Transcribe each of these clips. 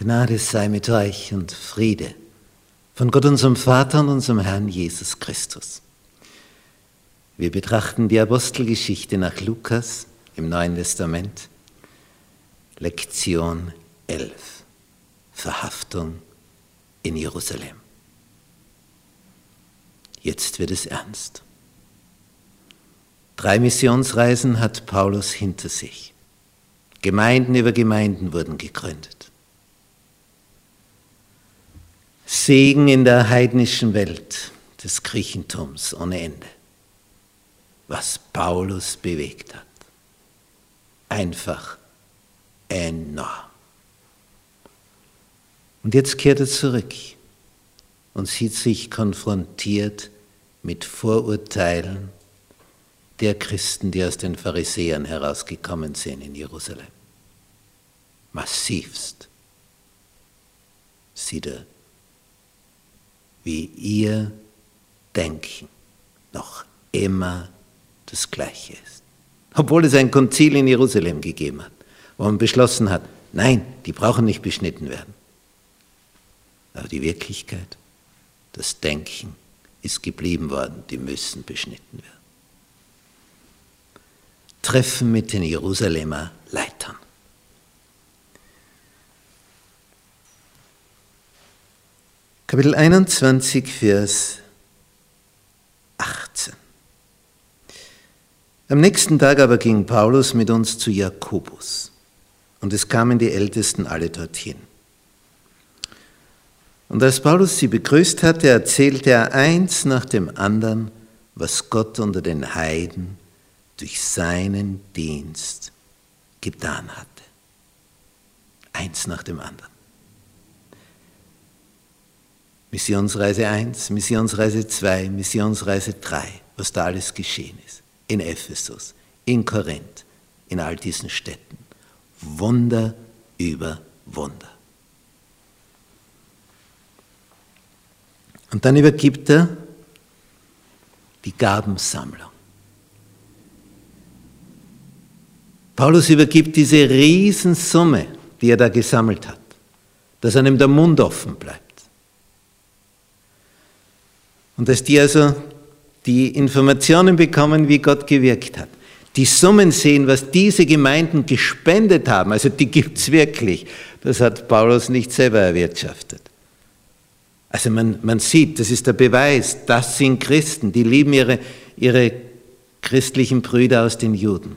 Gnade sei mit euch und Friede von Gott unserem Vater und unserem Herrn Jesus Christus. Wir betrachten die Apostelgeschichte nach Lukas im Neuen Testament, Lektion 11, Verhaftung in Jerusalem. Jetzt wird es ernst. Drei Missionsreisen hat Paulus hinter sich. Gemeinden über Gemeinden wurden gegründet. Segen in der heidnischen Welt des Griechentums ohne Ende. Was Paulus bewegt hat. Einfach enorm. Und jetzt kehrt er zurück und sieht sich konfrontiert mit Vorurteilen der Christen, die aus den Pharisäern herausgekommen sind in Jerusalem. Massivst sieht er, wie ihr Denken noch immer das Gleiche ist. Obwohl es ein Konzil in Jerusalem gegeben hat, wo man beschlossen hat, nein, die brauchen nicht beschnitten werden. Aber die Wirklichkeit, das Denken ist geblieben worden, die müssen beschnitten werden. Treffen mit den Jerusalemer Leitern. Kapitel 21, Vers 18. Am nächsten Tag aber ging Paulus mit uns zu Jakobus, und es kamen die Ältesten alle dorthin. Und als Paulus sie begrüßt hatte, erzählte er eins nach dem anderen, was Gott unter den Heiden durch seinen Dienst getan hatte. Eins nach dem anderen. Missionsreise 1, Missionsreise 2, Missionsreise 3, was da alles geschehen ist. In Ephesus, in Korinth, in all diesen Städten. Wunder über Wunder. Und dann übergibt er die Gabensammlung. Paulus übergibt diese Riesensumme, die er da gesammelt hat, dass einem der Mund offen bleibt. Und dass die also die Informationen bekommen, wie Gott gewirkt hat. Die Summen sehen, was diese Gemeinden gespendet haben, also die gibt es wirklich. Das hat Paulus nicht selber erwirtschaftet. Also man, man sieht, das ist der Beweis, das sind Christen, die lieben ihre, ihre christlichen Brüder aus den Juden.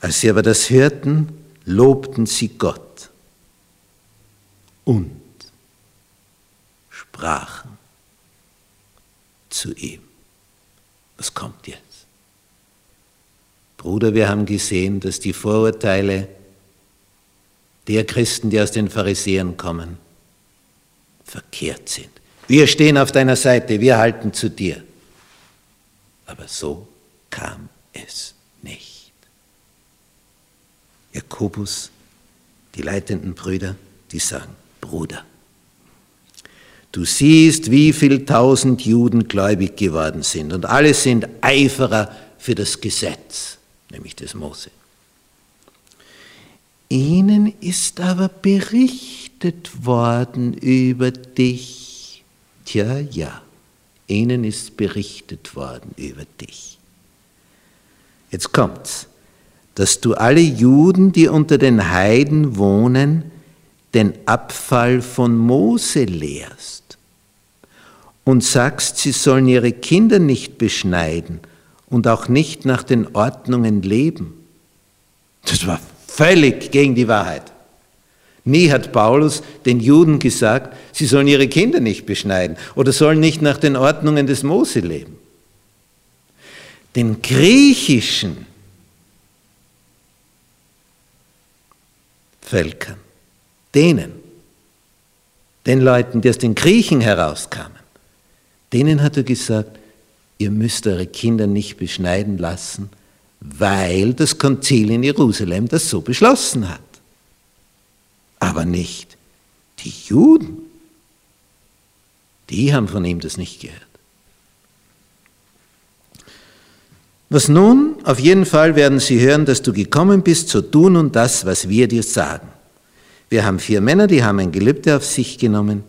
Als sie aber das hörten, lobten sie Gott und sprachen zu ihm. Was kommt jetzt? Bruder, wir haben gesehen, dass die Vorurteile der Christen, die aus den Pharisäern kommen, verkehrt sind. Wir stehen auf deiner Seite, wir halten zu dir. Aber so kam es nicht. Jakobus, die leitenden Brüder, die sagen, Bruder, du siehst, wie viel tausend Juden gläubig geworden sind und alle sind Eiferer für das Gesetz, nämlich das Mose. Ihnen ist aber berichtet worden über dich. Tja, ja, ihnen ist berichtet worden über dich. Jetzt kommt's dass du alle Juden, die unter den Heiden wohnen, den Abfall von Mose lehrst und sagst, sie sollen ihre Kinder nicht beschneiden und auch nicht nach den Ordnungen leben. Das war völlig gegen die Wahrheit. Nie hat Paulus den Juden gesagt, sie sollen ihre Kinder nicht beschneiden oder sollen nicht nach den Ordnungen des Mose leben. Den griechischen Völkern, denen, den Leuten, die aus den Griechen herauskamen, denen hat er gesagt, ihr müsst eure Kinder nicht beschneiden lassen, weil das Konzil in Jerusalem das so beschlossen hat. Aber nicht die Juden. Die haben von ihm das nicht gehört. Was nun? Auf jeden Fall werden sie hören, dass du gekommen bist, zu tun und das, was wir dir sagen. Wir haben vier Männer, die haben ein Gelübde auf sich genommen,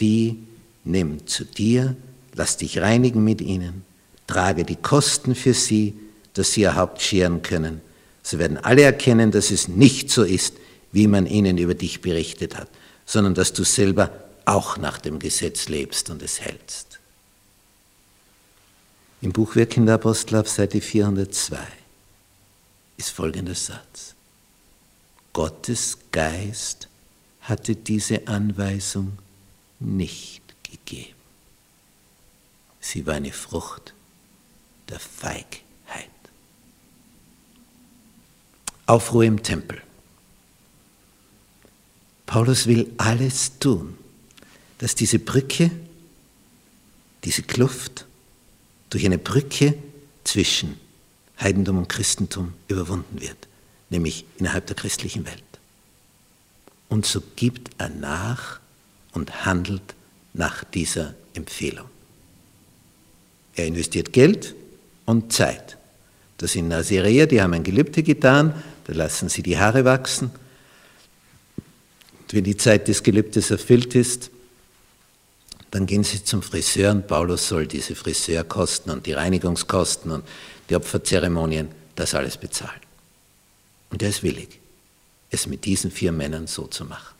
die nimm zu dir, lass dich reinigen mit ihnen, trage die Kosten für sie, dass sie ihr Haupt scheren können. Sie werden alle erkennen, dass es nicht so ist, wie man ihnen über dich berichtet hat, sondern dass du selber auch nach dem Gesetz lebst und es hältst. Im Buch Wirken der Apostel auf Seite 402 ist folgender Satz. Gottes Geist hatte diese Anweisung nicht gegeben. Sie war eine Frucht der Feigheit. Aufruhr im Tempel. Paulus will alles tun, dass diese Brücke, diese Kluft durch eine Brücke zwischen Heidentum und Christentum überwunden wird, nämlich innerhalb der christlichen Welt. Und so gibt er nach und handelt nach dieser Empfehlung. Er investiert Geld und Zeit. Das sind Nazireer, die haben ein Gelübde getan, da lassen sie die Haare wachsen. Und wenn die Zeit des Gelübdes erfüllt ist, dann gehen sie zum Friseur und Paulus soll diese Friseurkosten und die Reinigungskosten und die Opferzeremonien, das alles bezahlen. Und er ist willig, es mit diesen vier Männern so zu machen.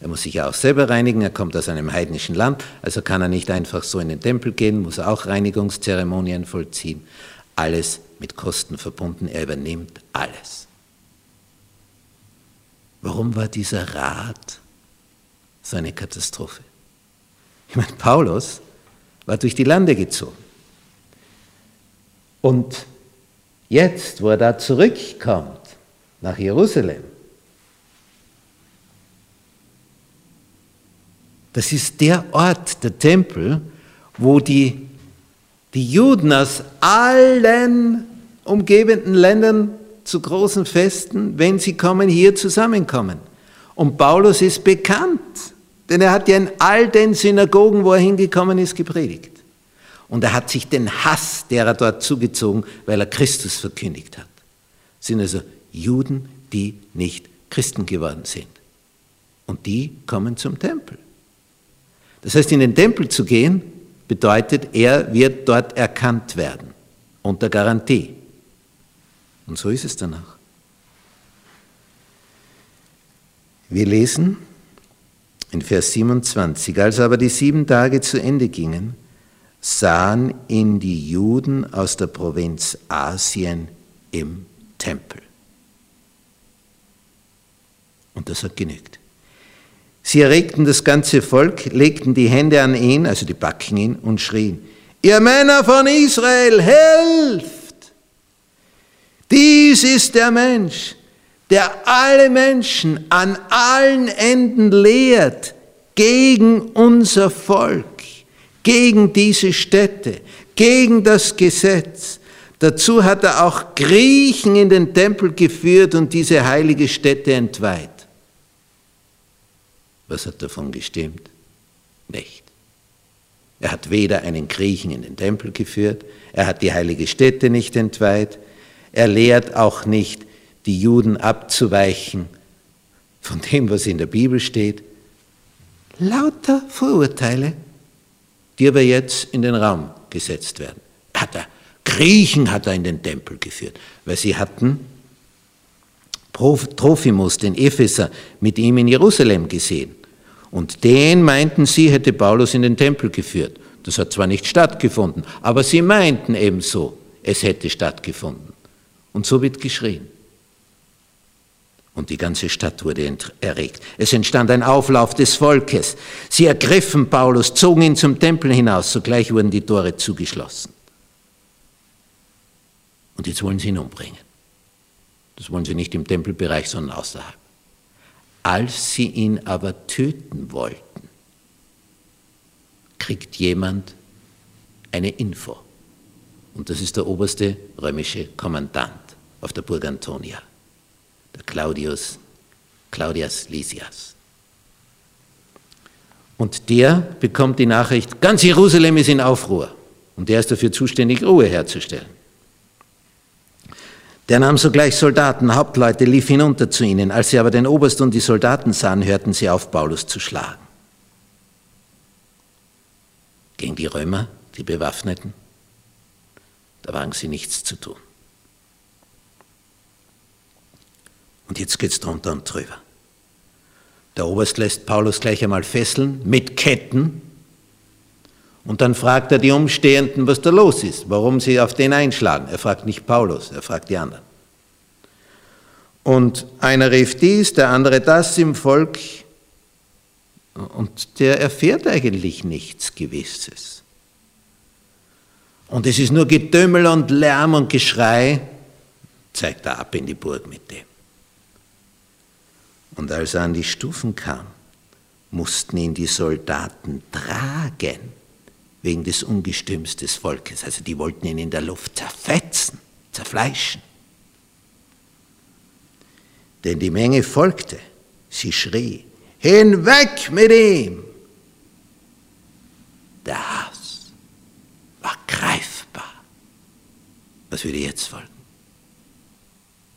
Er muss sich ja auch selber reinigen, er kommt aus einem heidnischen Land, also kann er nicht einfach so in den Tempel gehen, muss auch Reinigungszeremonien vollziehen. Alles mit Kosten verbunden, er übernimmt alles. Warum war dieser Rat so eine Katastrophe? Ich meine, Paulus war durch die Lande gezogen. Und jetzt, wo er da zurückkommt nach Jerusalem, das ist der Ort, der Tempel, wo die, die Juden aus allen umgebenden Ländern zu großen Festen, wenn sie kommen, hier zusammenkommen. Und Paulus ist bekannt, denn er hat ja in all den Synagogen, wo er hingekommen ist, gepredigt. Und er hat sich den Hass derer dort zugezogen, weil er Christus verkündigt hat. Das sind also Juden, die nicht Christen geworden sind. Und die kommen zum Tempel. Das heißt, in den Tempel zu gehen, bedeutet, er wird dort erkannt werden, unter Garantie. Und so ist es danach. Wir lesen in Vers 27, als aber die sieben Tage zu Ende gingen, sahen ihn die Juden aus der Provinz Asien im Tempel. Und das hat genügt. Sie erregten das ganze Volk, legten die Hände an ihn, also die Backen ihn, und schrien, ihr Männer von Israel, helft! Dies ist der Mensch, der alle Menschen an allen Enden lehrt gegen unser Volk, gegen diese Städte, gegen das Gesetz. Dazu hat er auch Griechen in den Tempel geführt und diese heilige Stätte entweiht. Was hat davon gestimmt? Nicht. Er hat weder einen Griechen in den Tempel geführt, er hat die heilige Stätte nicht entweiht, er lehrt auch nicht, die Juden abzuweichen von dem, was in der Bibel steht. Lauter Vorurteile, die aber jetzt in den Raum gesetzt werden. Hat er, Griechen hat er in den Tempel geführt, weil sie hatten Trophimus, den Epheser, mit ihm in Jerusalem gesehen. Und den meinten sie, hätte Paulus in den Tempel geführt. Das hat zwar nicht stattgefunden, aber sie meinten ebenso, es hätte stattgefunden. Und so wird geschrien. Und die ganze Stadt wurde erregt. Es entstand ein Auflauf des Volkes. Sie ergriffen Paulus, zogen ihn zum Tempel hinaus. Sogleich wurden die Tore zugeschlossen. Und jetzt wollen sie ihn umbringen. Das wollen sie nicht im Tempelbereich, sondern außerhalb. Als sie ihn aber töten wollten, kriegt jemand eine Info. Und das ist der oberste römische Kommandant auf der Burg Antonia, der Claudius, Claudius Lysias. Und der bekommt die Nachricht, ganz Jerusalem ist in Aufruhr. Und der ist dafür zuständig, Ruhe herzustellen. Der nahm sogleich Soldaten, Hauptleute, lief hinunter zu ihnen. Als sie aber den Oberst und die Soldaten sahen, hörten sie auf, Paulus zu schlagen. Gegen die Römer, die Bewaffneten, da wagen sie nichts zu tun. Und jetzt geht es drunter und drüber. Der Oberst lässt Paulus gleich einmal fesseln mit Ketten und dann fragt er die Umstehenden, was da los ist, warum sie auf den einschlagen. Er fragt nicht Paulus, er fragt die anderen. Und einer rief dies, der andere das im Volk und der erfährt eigentlich nichts Gewisses. Und es ist nur Getümmel und Lärm und Geschrei, zeigt er ab in die Burg mit dem. Und als er an die Stufen kam, mussten ihn die Soldaten tragen wegen des Ungestüms des Volkes. Also die wollten ihn in der Luft zerfetzen, zerfleischen. Denn die Menge folgte, sie schrie, hinweg mit ihm! Der Hass war greifbar. Was würde jetzt folgen?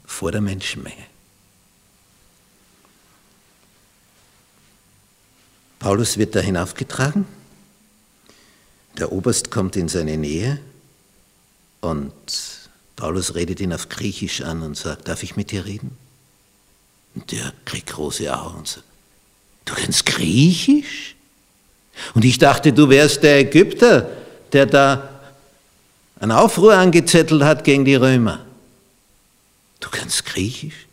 Vor der Menschenmenge. Paulus wird da hinaufgetragen der Oberst kommt in seine Nähe und Paulus redet ihn auf Griechisch an und sagt, darf ich mit dir reden? Und der kriegt große Augen und sagt, du kennst Griechisch? Und ich dachte, du wärst der Ägypter, der da einen Aufruhr angezettelt hat gegen die Römer. Du kannst Griechisch?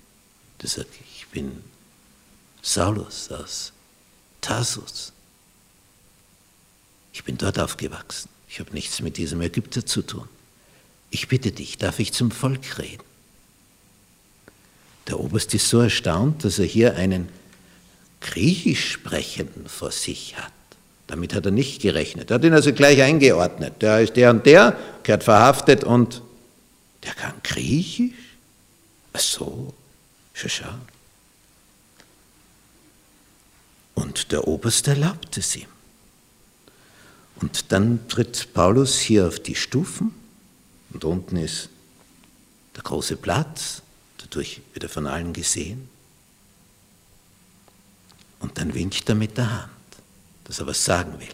Der sagt, ich bin Saulus aus Tarsus. Ich bin dort aufgewachsen. Ich habe nichts mit diesem Ägypter zu tun. Ich bitte dich, darf ich zum Volk reden? Der Oberst ist so erstaunt, dass er hier einen Griechisch sprechenden vor sich hat. Damit hat er nicht gerechnet. Er hat ihn also gleich eingeordnet. Der ist der und der, gehört verhaftet und der kann Griechisch? Ach so, schau, schau. Und der Oberst erlaubt es ihm. Und dann tritt Paulus hier auf die Stufen und unten ist der große Platz, dadurch wird er von allen gesehen. Und dann winkt er mit der Hand, dass er was sagen will.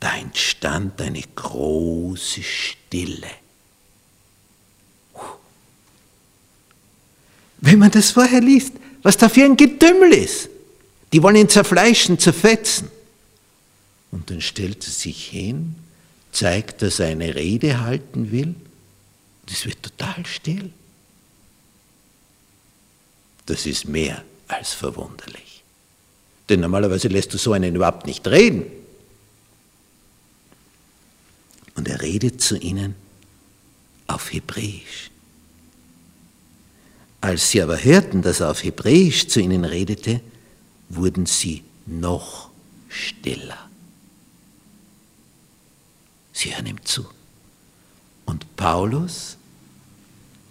Da entstand eine große Stille. Wenn man das vorher liest, was da für ein Getümmel ist. Die wollen ihn zerfleischen, zerfetzen. Und dann stellt er sich hin, zeigt, dass er eine Rede halten will. Und es wird total still. Das ist mehr als verwunderlich. Denn normalerweise lässt du so einen überhaupt nicht reden. Und er redet zu ihnen auf Hebräisch. Als sie aber hörten, dass er auf Hebräisch zu ihnen redete, wurden sie noch stiller. Sie hören ihm zu. Und Paulus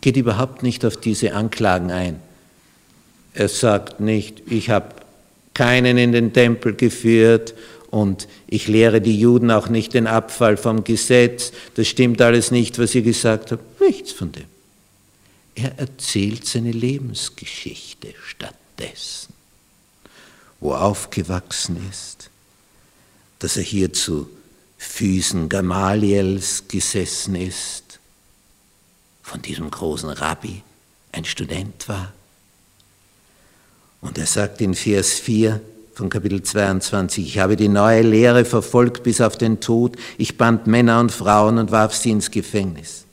geht überhaupt nicht auf diese Anklagen ein. Er sagt nicht, ich habe keinen in den Tempel geführt und ich lehre die Juden auch nicht den Abfall vom Gesetz. Das stimmt alles nicht, was ihr gesagt habt. Nichts von dem. Er erzählt seine Lebensgeschichte stattdessen, wo er aufgewachsen ist, dass er hier zu Füßen Gamaliels gesessen ist, von diesem großen Rabbi ein Student war. Und er sagt in Vers 4 von Kapitel 22, ich habe die neue Lehre verfolgt bis auf den Tod, ich band Männer und Frauen und warf sie ins Gefängnis.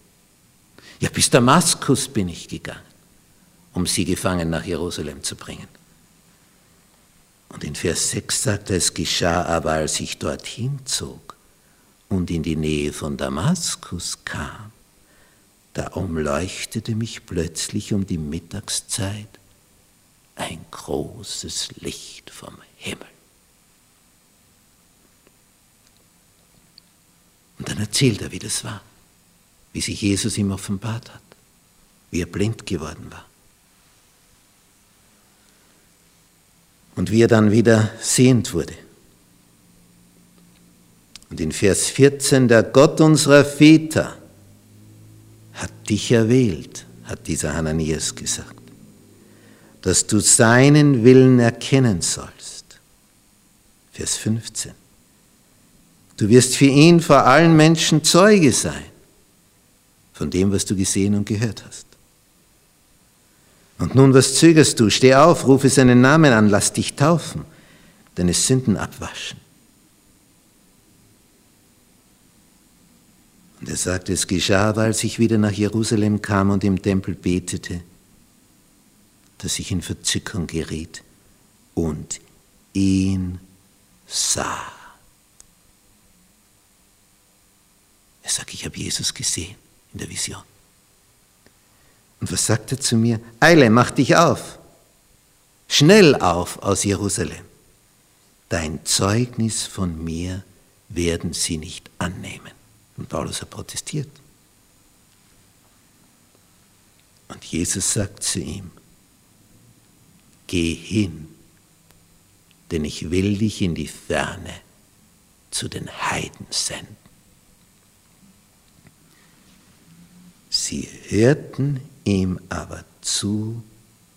Ja, bis Damaskus bin ich gegangen, um sie gefangen nach Jerusalem zu bringen. Und in Vers 6 sagt er, es geschah aber, als ich dorthin zog, und in die Nähe von Damaskus kam, da umleuchtete mich plötzlich um die Mittagszeit ein großes Licht vom Himmel. Und dann erzählt er, wie das war, wie sich Jesus ihm offenbart hat, wie er blind geworden war. Und wie er dann wieder sehend wurde. Und in Vers 14, der Gott unserer Väter hat dich erwählt, hat dieser Hananias gesagt, dass du seinen Willen erkennen sollst. Vers 15. Du wirst für ihn vor allen Menschen Zeuge sein von dem, was du gesehen und gehört hast. Und nun, was zögerst du? Steh auf, rufe seinen Namen an, lass dich taufen, deine Sünden abwaschen. Und er sagte, es geschah, als ich wieder nach Jerusalem kam und im Tempel betete, dass ich in Verzückung geriet und ihn sah. Er sagt, ich habe Jesus gesehen in der Vision. Und was sagt er zu mir? Eile, mach dich auf. Schnell auf aus Jerusalem. Dein Zeugnis von mir werden sie nicht annehmen. Und Paulus hat protestiert. Und Jesus sagt zu ihm, geh hin, denn ich will dich in die Ferne zu den Heiden senden. Sie hörten ihm aber zu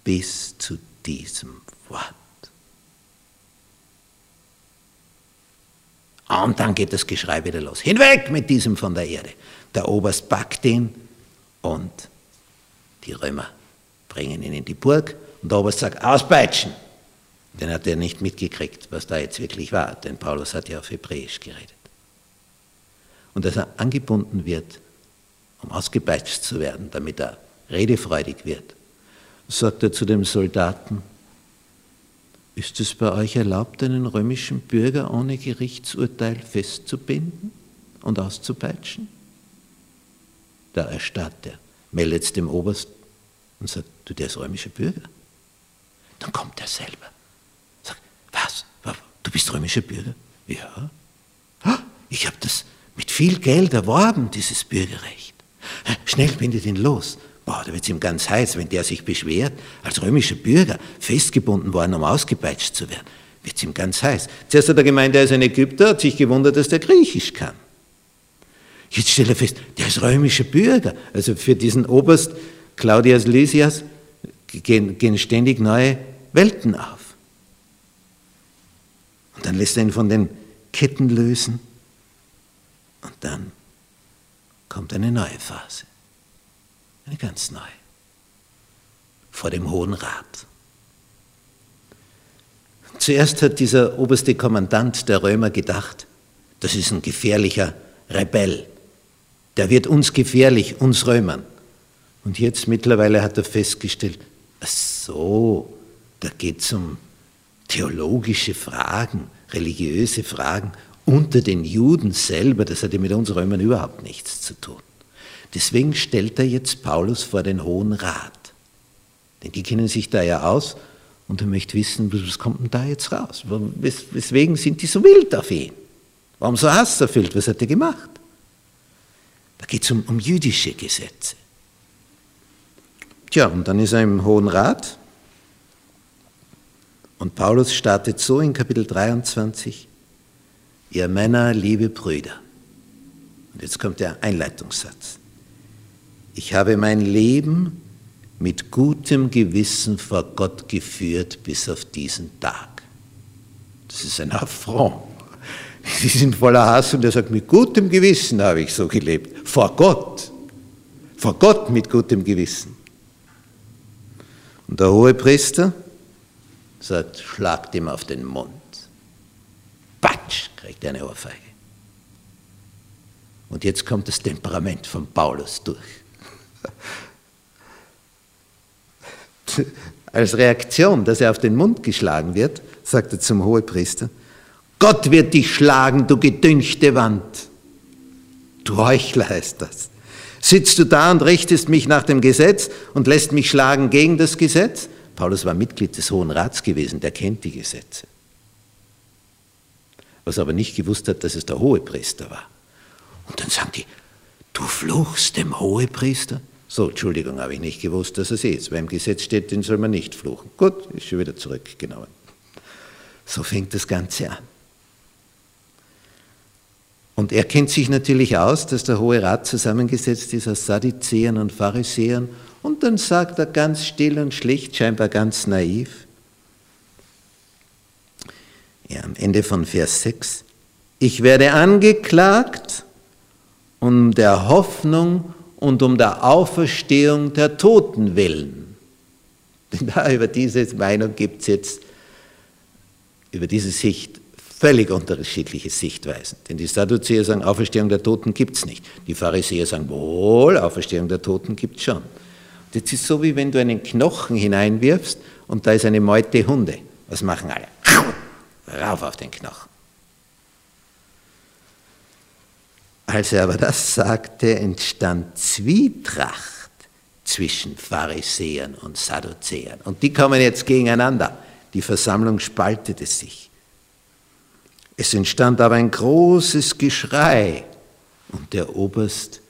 bis zu diesem Wort. Und dann geht das Geschrei wieder los. Hinweg mit diesem von der Erde. Der Oberst packt ihn und die Römer bringen ihn in die Burg und der Oberst sagt, auspeitschen. Den hat er nicht mitgekriegt, was da jetzt wirklich war, denn Paulus hat ja auf Hebräisch geredet. Und als er angebunden wird, um ausgepeitscht zu werden, damit er redefreudig wird, sagt er zu dem Soldaten, ist es bei euch erlaubt, einen römischen Bürger ohne Gerichtsurteil festzubinden und auszupeitschen? Da erstarrt er, meldet es dem Oberst und sagt, du, der ist römischer Bürger. Dann kommt er selber. Sagt, was? Du bist römischer Bürger? Ja. Ich habe das mit viel Geld erworben, dieses Bürgerrecht. Schnell bindet ihn los. Boah, da wird es ihm ganz heiß, wenn der sich beschwert, als römischer Bürger festgebunden worden, um ausgepeitscht zu werden. Wird es ihm ganz heiß. Zuerst hat er gemeint, er ist ein Ägypter, hat sich gewundert, dass der Griechisch kann. Jetzt stellt er fest, der ist römischer Bürger. Also für diesen Oberst Claudius Lysias gehen, gehen ständig neue Welten auf. Und dann lässt er ihn von den Ketten lösen und dann kommt eine neue Phase. Eine ganz neue. Vor dem Hohen Rat. Zuerst hat dieser oberste Kommandant der Römer gedacht, das ist ein gefährlicher Rebell. Der wird uns gefährlich, uns Römern. Und jetzt mittlerweile hat er festgestellt, ach so, da geht es um theologische Fragen, religiöse Fragen unter den Juden selber, das hat ja mit uns Römern überhaupt nichts zu tun. Deswegen stellt er jetzt Paulus vor den Hohen Rat. Denn die kennen sich da ja aus und er möchte wissen, was kommt denn da jetzt raus? Weswegen sind die so wild auf ihn? Warum so hasserfüllt? Was hat er gemacht? Da geht es um, um jüdische Gesetze. Tja, und dann ist er im Hohen Rat und Paulus startet so in Kapitel 23, ihr Männer, liebe Brüder. Und jetzt kommt der Einleitungssatz. Ich habe mein Leben mit gutem Gewissen vor Gott geführt bis auf diesen Tag. Das ist ein Affront. Sie sind voller Hass und er sagt, mit gutem Gewissen habe ich so gelebt. Vor Gott. Vor Gott mit gutem Gewissen. Und der hohe Priester sagt, schlagt ihm auf den Mund. Patsch, kriegt er eine Ohrfeige. Und jetzt kommt das Temperament von Paulus durch. Als Reaktion, dass er auf den Mund geschlagen wird, sagt er zum Hohepriester, Gott wird dich schlagen, du gedünchte Wand. Du Heuchler heißt das. Sitzt du da und richtest mich nach dem Gesetz und lässt mich schlagen gegen das Gesetz? Paulus war Mitglied des Hohen Rats gewesen, der kennt die Gesetze. Was aber nicht gewusst hat, dass es der Hohepriester war. Und dann sagen die, du fluchst dem Hohepriester? So, Entschuldigung, habe ich nicht gewusst, dass es ist. Weil im Gesetz steht, den soll man nicht fluchen. Gut, ist schon wieder zurückgenommen. So fängt das Ganze an. Und er kennt sich natürlich aus, dass der Hohe Rat zusammengesetzt ist aus Sadduzäern und Pharisäern. Und dann sagt er ganz still und schlicht, scheinbar ganz naiv, ja, am Ende von Vers 6, ich werde angeklagt um der Hoffnung und um der Auferstehung der Toten willen. Denn da über diese Meinung gibt es jetzt, über diese Sicht, völlig unterschiedliche Sichtweisen. Denn die Sadduzäer sagen, Auferstehung der Toten gibt es nicht. Die Pharisäer sagen, wohl, Auferstehung der Toten gibt es schon. Jetzt ist so, wie wenn du einen Knochen hineinwirfst und da ist eine Meute Hunde. Was machen alle? Rauf auf den Knochen. Als er aber das sagte, entstand Zwietracht zwischen Pharisäern und Sadduzäern. Und die kommen jetzt gegeneinander. Die Versammlung spaltete sich. Es entstand aber ein großes Geschrei. Und der Oberst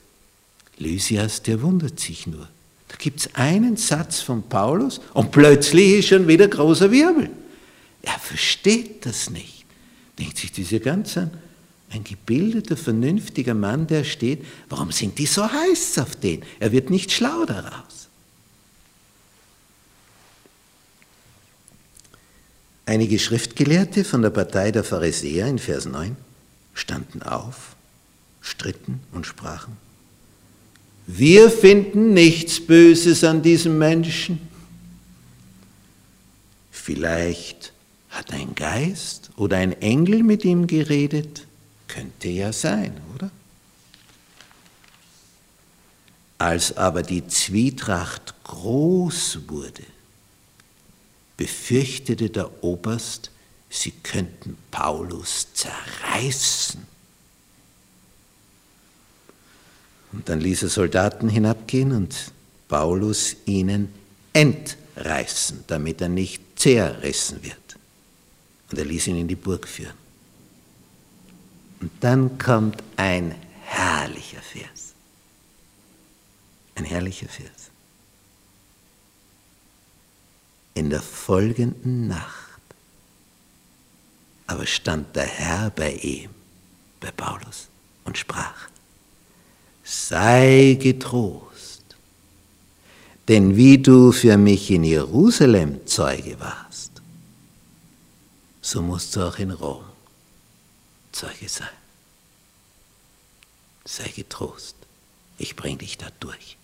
Lysias, der wundert sich nur. Da gibt es einen Satz von Paulus und plötzlich ist schon wieder großer Wirbel. Er versteht das nicht. Denkt sich dieser ganz an, ein gebildeter, vernünftiger Mann, der steht, warum sind die so heiß auf den? Er wird nicht schlau daraus. Einige Schriftgelehrte von der Partei der Pharisäer in Vers 9 standen auf, stritten und sprachen, wir finden nichts Böses an diesem Menschen. Vielleicht hat ein Geist oder ein Engel mit ihm geredet, könnte ja sein, oder? Als aber die Zwietracht groß wurde, befürchtete der Oberst, sie könnten Paulus zerreißen. Und dann ließ er Soldaten hinabgehen und Paulus ihnen entreißen, damit er nicht zerrissen wird. Und er ließ ihn in die Burg führen. Und dann kommt ein herrlicher Vers. Ein herrlicher Vers. In der folgenden Nacht aber stand der Herr bei ihm, bei Paulus, und sprach, sei getrost, denn wie du für mich in Jerusalem Zeuge warst, so musst du auch in Rom Zeuge sein. Sei getrost, ich bring dich da durch.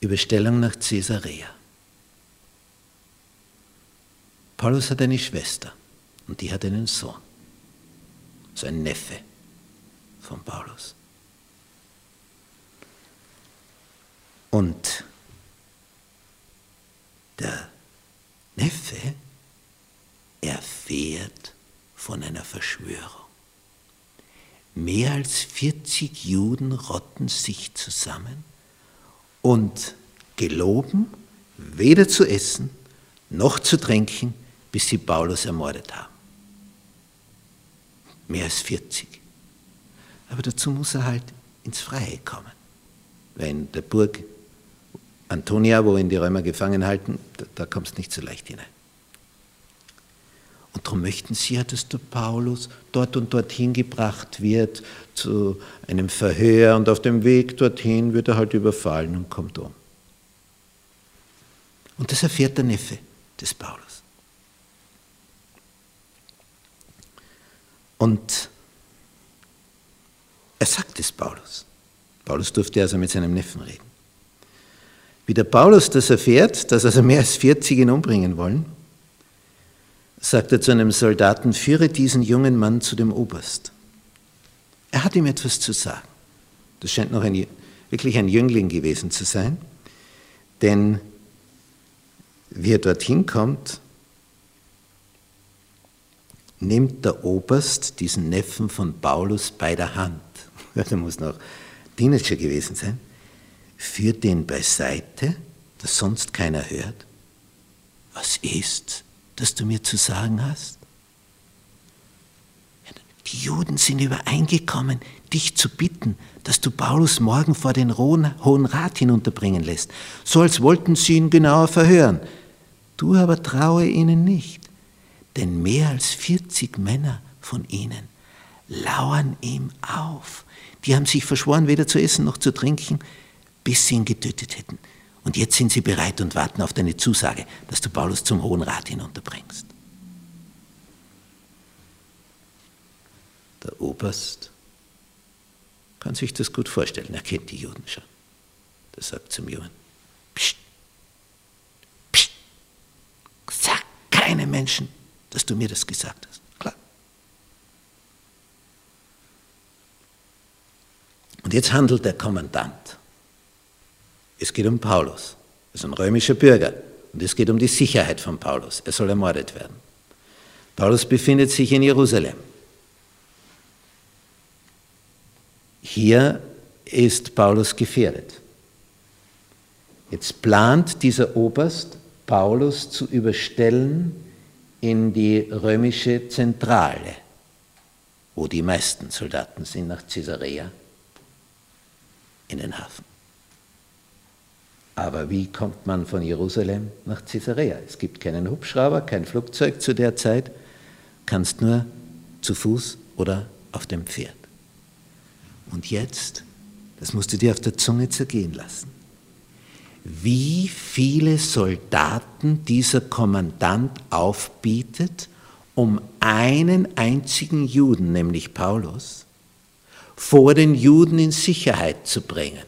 Überstellung nach Caesarea. Paulus hat eine Schwester und die hat einen Sohn, so ein Neffe von Paulus. Und der Neffe erfährt von einer Verschwörung. Mehr als 40 Juden rotten sich zusammen und geloben, weder zu essen noch zu trinken, bis sie Paulus ermordet haben. Mehr als 40. Aber dazu muss er halt ins Freie kommen. Weil in der Burg Antonia, wo ihn die Römer gefangen halten, da, da kommst nicht so leicht hinein. Und darum möchten sie ja, dass der Paulus dort und dorthin gebracht wird zu einem Verhör und auf dem Weg dorthin wird er halt überfallen und kommt um. Und das erfährt der Neffe des Paulus. Und er sagt es Paulus. Paulus durfte also mit seinem Neffen reden. Wie der Paulus das erfährt, dass also mehr als 40 ihn umbringen wollen, sagt er zu einem Soldaten, führe diesen jungen Mann zu dem Oberst. Er hat ihm etwas zu sagen. Das scheint noch ein, wirklich ein Jüngling gewesen zu sein, denn wie er dorthin kommt, nimmt der Oberst diesen Neffen von Paulus bei der Hand. Der muss noch Teenager gewesen sein. Führt den beiseite, dass sonst keiner hört. Was ist, das du mir zu sagen hast? Die Juden sind übereingekommen, dich zu bitten, dass du Paulus morgen vor den Hohen Rat hinunterbringen lässt, so als wollten sie ihn genauer verhören. Du aber traue ihnen nicht, denn mehr als 40 Männer von ihnen lauern ihm auf. Die haben sich verschworen, weder zu essen noch zu trinken, bis sie ihn getötet hätten. Und jetzt sind sie bereit und warten auf deine Zusage, dass du Paulus zum Hohen Rat hinunterbringst. Der Oberst kann sich das gut vorstellen, er kennt die Juden schon. Der sagt zum Jungen, pst, pst, sag keinem Menschen, dass du mir das gesagt hast. Klar. Und jetzt handelt der Kommandant. Es geht um Paulus. Er ist ein römischer Bürger. Und es geht um die Sicherheit von Paulus. Er soll ermordet werden. Paulus befindet sich in Jerusalem. Hier ist Paulus gefährdet. Jetzt plant dieser Oberst, Paulus zu überstellen in die römische Zentrale, wo die meisten Soldaten sind, nach Caesarea, in den Hafen. Aber wie kommt man von Jerusalem nach Caesarea? Es gibt keinen Hubschrauber, kein Flugzeug zu der Zeit, kannst nur zu Fuß oder auf dem Pferd. Und jetzt, das musst du dir auf der Zunge zergehen lassen, wie viele Soldaten dieser Kommandant aufbietet, um einen einzigen Juden, nämlich Paulus, vor den Juden in Sicherheit zu bringen.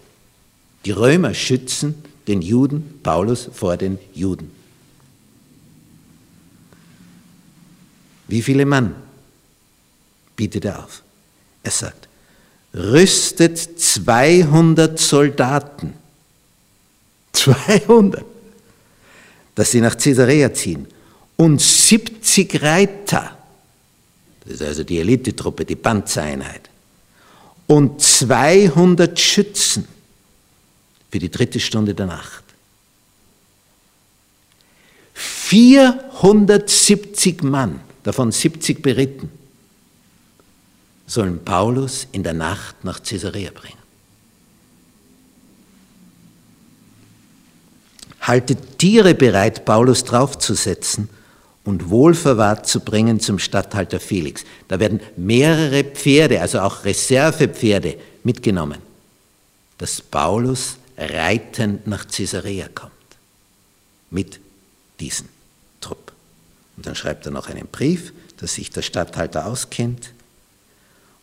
Die Römer schützen den Juden, Paulus vor den Juden. Wie viele Mann bietet er auf? Er sagt, rüstet 200 Soldaten. 200. Dass sie nach Caesarea ziehen. Und 70 Reiter. Das ist also die Elitetruppe, die Panzereinheit. Und 200 Schützen für die dritte Stunde der Nacht. 470 Mann, davon 70 beritten, sollen Paulus in der Nacht nach Caesarea bringen. Haltet Tiere bereit, Paulus draufzusetzen und wohlverwahrt zu bringen zum Statthalter Felix. Da werden mehrere Pferde, also auch Reservepferde, mitgenommen, dass Paulus reitend nach Caesarea kommt. Mit diesem Trupp. Und dann schreibt er noch einen Brief, dass sich der Statthalter auskennt.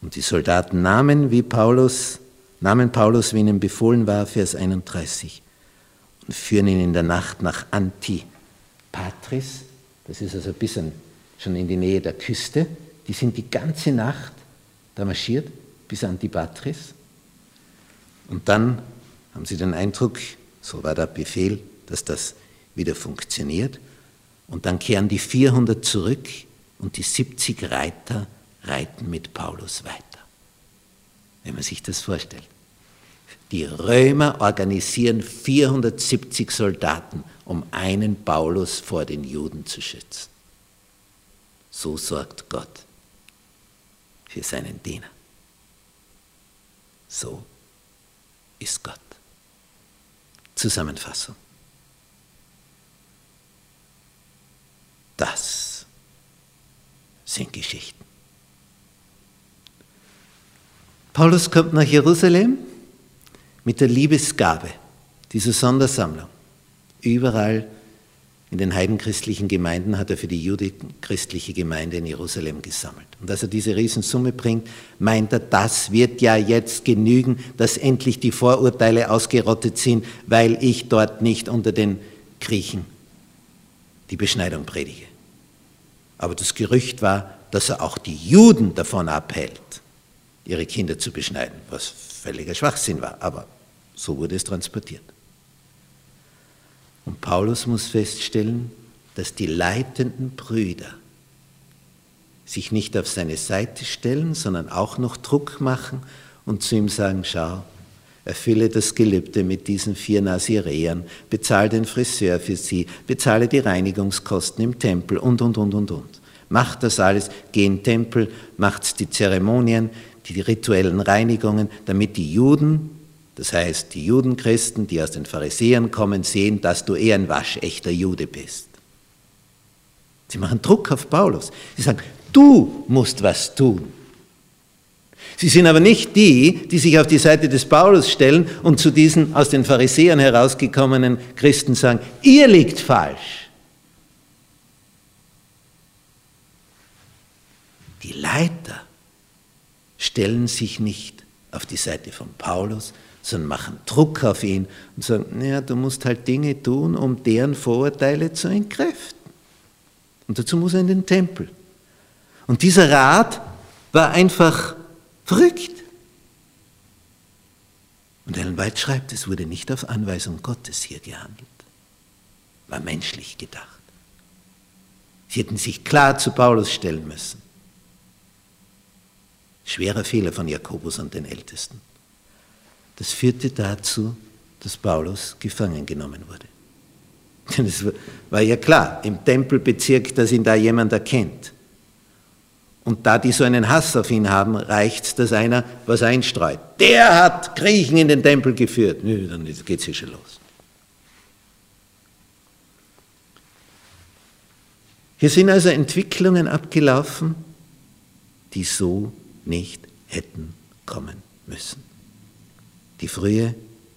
Und die Soldaten nahmen, wie Paulus, nahmen Paulus, wie ihnen befohlen war, Vers 31, und führen ihn in der Nacht nach Antipatris. Das ist also ein bisschen schon in die Nähe der Küste. Die sind die ganze Nacht da marschiert bis Antipatris. Und dann haben Sie den Eindruck, so war der Befehl, dass das wieder funktioniert? Und dann kehren die 400 zurück und die 70 Reiter reiten mit Paulus weiter. Wenn man sich das vorstellt. Die Römer organisieren 470 Soldaten, um einen Paulus vor den Juden zu schützen. So sorgt Gott für seinen Diener. So ist Gott. Zusammenfassung. Das sind Geschichten. Paulus kommt nach Jerusalem mit der Liebesgabe, dieser Sondersammlung. Überall in den heidenchristlichen Gemeinden hat er für die judenchristliche Gemeinde in Jerusalem gesammelt. Und als er diese Riesensumme bringt, meint er, das wird ja jetzt genügen, dass endlich die Vorurteile ausgerottet sind, weil ich dort nicht unter den Griechen die Beschneidung predige. Aber das Gerücht war, dass er auch die Juden davon abhält, ihre Kinder zu beschneiden, was völliger Schwachsinn war, aber so wurde es transportiert. Und Paulus muss feststellen, dass die leitenden Brüder sich nicht auf seine Seite stellen, sondern auch noch Druck machen und zu ihm sagen, schau, erfülle das Gelübde mit diesen vier Nazireern, bezahle den Friseur für sie, bezahle die Reinigungskosten im Tempel. Und, und, und, und, und. Macht das alles, geh in den Tempel, macht die Zeremonien, die rituellen Reinigungen, damit die Juden das heißt, die Judenchristen, die aus den Pharisäern kommen, sehen, dass du eher ein waschechter Jude bist. Sie machen Druck auf Paulus. Sie sagen, du musst was tun. Sie sind aber nicht die, die sich auf die Seite des Paulus stellen und zu diesen aus den Pharisäern herausgekommenen Christen sagen, ihr liegt falsch. Die Leiter stellen sich nicht auf die Seite von Paulus, sondern machen Druck auf ihn und sagen, naja, du musst halt Dinge tun, um deren Vorurteile zu entkräften. Und dazu muss er in den Tempel. Und dieser Rat war einfach verrückt. Und Ellen White schreibt, es wurde nicht auf Anweisung Gottes hier gehandelt, war menschlich gedacht. Sie hätten sich klar zu Paulus stellen müssen. Schwerer Fehler von Jakobus und den Ältesten. Das führte dazu, dass Paulus gefangen genommen wurde. Denn es war ja klar, im Tempelbezirk, dass ihn da jemand erkennt. Und da die so einen Hass auf ihn haben, reicht dass einer was einstreut. Der hat Griechen in den Tempel geführt. Nö, dann geht es hier schon los. Hier sind also Entwicklungen abgelaufen, die so nicht hätten kommen müssen. Die frühe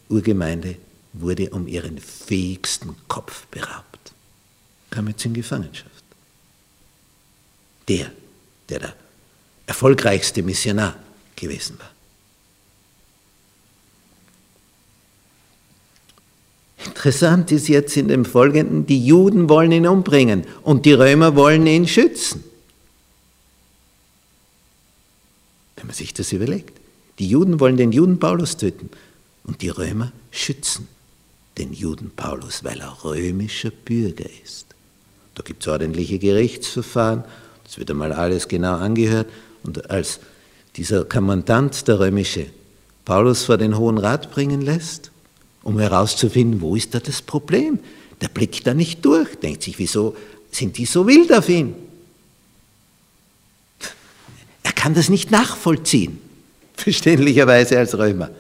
Urgemeinde wurde um ihren fähigsten Kopf beraubt, kam jetzt in Gefangenschaft. Der, der der erfolgreichste Missionar gewesen war. Interessant ist jetzt in dem Folgenden, die Juden wollen ihn umbringen und die Römer wollen ihn schützen. Wenn man sich das überlegt. Die Juden wollen den Juden Paulus töten und die Römer schützen den Juden Paulus, weil er römischer Bürger ist. Da gibt es ordentliche Gerichtsverfahren, das wird einmal alles genau angehört und als dieser Kommandant, der römische, Paulus vor den Hohen Rat bringen lässt, um herauszufinden, wo ist da das Problem. Der blickt da nicht durch, denkt sich, wieso sind die so wild auf ihn? Er kann das nicht nachvollziehen verständlicherweise als Römer.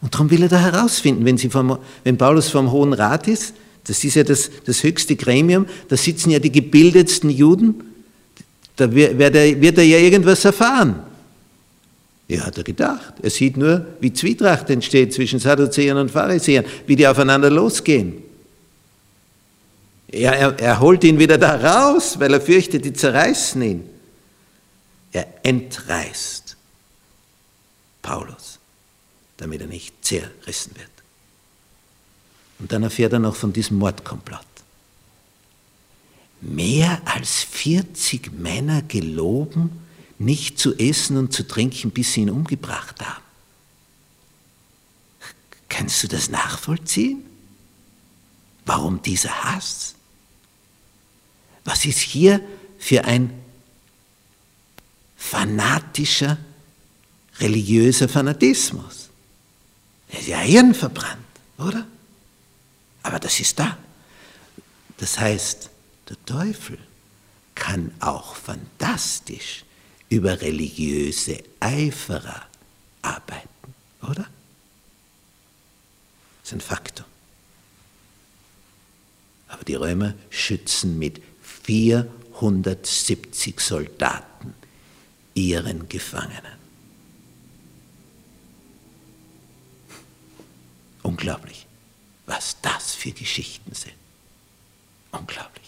Und darum will er da herausfinden, wenn, vom, wenn Paulus vom Hohen Rat ist, das ist ja das, das höchste Gremium, da sitzen ja die gebildetsten Juden, da wird er, wird er ja irgendwas erfahren. Ja, hat er gedacht. Er sieht nur, wie Zwietracht entsteht zwischen Sadduzäern und Pharisäern, wie die aufeinander losgehen. Ja, er, er holt ihn wieder da raus, weil er fürchtet, die zerreißen ihn. Er entreißt. Paulus, damit er nicht zerrissen wird. Und dann erfährt er noch von diesem Mordkomplott. Mehr als 40 Männer geloben, nicht zu essen und zu trinken, bis sie ihn umgebracht haben. Kannst du das nachvollziehen? Warum dieser Hass? Was ist hier für ein fanatischer religiöser Fanatismus. Er ist ja hirnverbrannt, oder? Aber das ist da. Das heißt, der Teufel kann auch fantastisch über religiöse Eiferer arbeiten, oder? Das ist ein Faktor. Aber die Römer schützen mit 470 Soldaten ihren Gefangenen. Unglaublich, was das für Geschichten sind. Unglaublich.